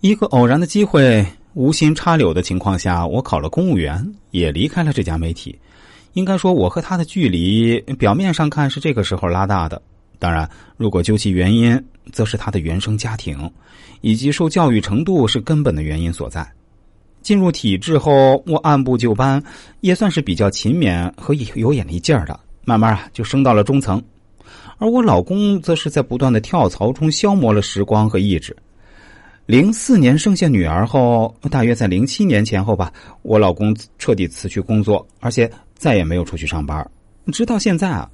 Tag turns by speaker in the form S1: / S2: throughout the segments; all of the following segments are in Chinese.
S1: 一个偶然的机会，无心插柳的情况下，我考了公务员，也离开了这家媒体。应该说，我和他的距离，表面上看是这个时候拉大的。当然，如果究其原因，则是他的原生家庭以及受教育程度是根本的原因所在。进入体制后，我按部就班，也算是比较勤勉和有眼力劲儿的，慢慢啊就升到了中层。而我老公则是在不断的跳槽中消磨了时光和意志。零四年生下女儿后，大约在零七年前后吧，我老公彻底辞去工作，而且再也没有出去上班，直到现在啊。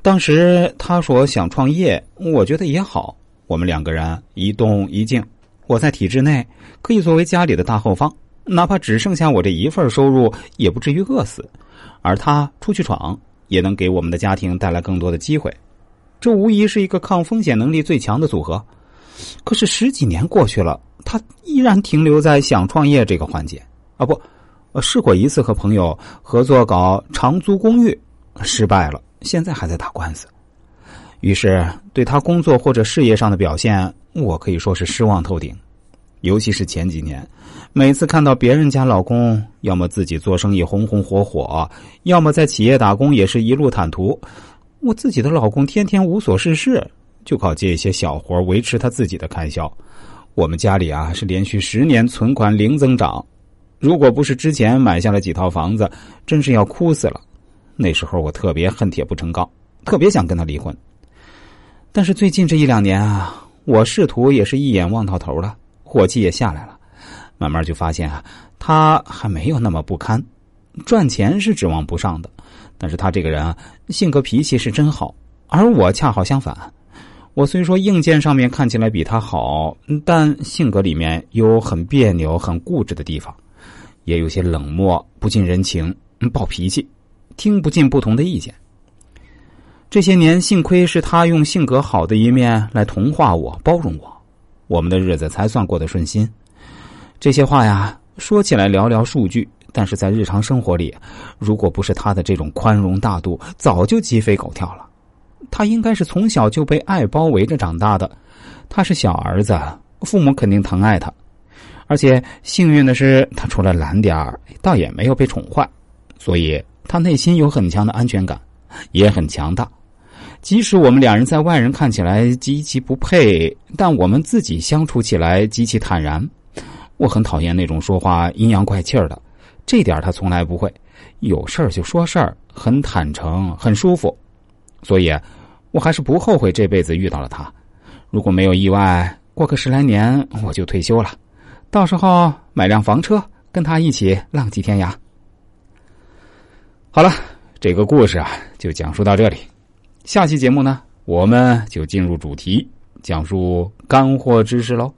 S1: 当时他说想创业，我觉得也好。我们两个人一动一静，我在体制内可以作为家里的大后方，哪怕只剩下我这一份收入，也不至于饿死。而他出去闯，也能给我们的家庭带来更多的机会。这无疑是一个抗风险能力最强的组合。可是十几年过去了，他依然停留在想创业这个环节啊！不，试过一次和朋友合作搞长租公寓，失败了。现在还在打官司，于是对他工作或者事业上的表现，我可以说是失望透顶。尤其是前几年，每次看到别人家老公要么自己做生意红红火火，要么在企业打工也是一路坦途，我自己的老公天天无所事事，就靠接一些小活维持他自己的开销。我们家里啊是连续十年存款零增长，如果不是之前买下了几套房子，真是要哭死了。那时候我特别恨铁不成钢，特别想跟他离婚。但是最近这一两年啊，我仕途也是一眼望到头了，火气也下来了，慢慢就发现啊，他还没有那么不堪。赚钱是指望不上的，但是他这个人啊，性格脾气是真好，而我恰好相反。我虽说硬件上面看起来比他好，但性格里面有很别扭、很固执的地方，也有些冷漠、不近人情、暴脾气。听不进不同的意见。这些年，幸亏是他用性格好的一面来同化我、包容我，我们的日子才算过得顺心。这些话呀，说起来寥寥数句，但是在日常生活里，如果不是他的这种宽容大度，早就鸡飞狗跳了。他应该是从小就被爱包围着长大的，他是小儿子，父母肯定疼爱他，而且幸运的是，他除了懒点儿，倒也没有被宠坏，所以。他内心有很强的安全感，也很强大。即使我们两人在外人看起来极其不配，但我们自己相处起来极其坦然。我很讨厌那种说话阴阳怪气儿的，这点他从来不会。有事儿就说事儿，很坦诚，很舒服。所以，我还是不后悔这辈子遇到了他。如果没有意外，过个十来年我就退休了，到时候买辆房车，跟他一起浪迹天涯。好了，这个故事啊，就讲述到这里。下期节目呢，我们就进入主题，讲述干货知识喽。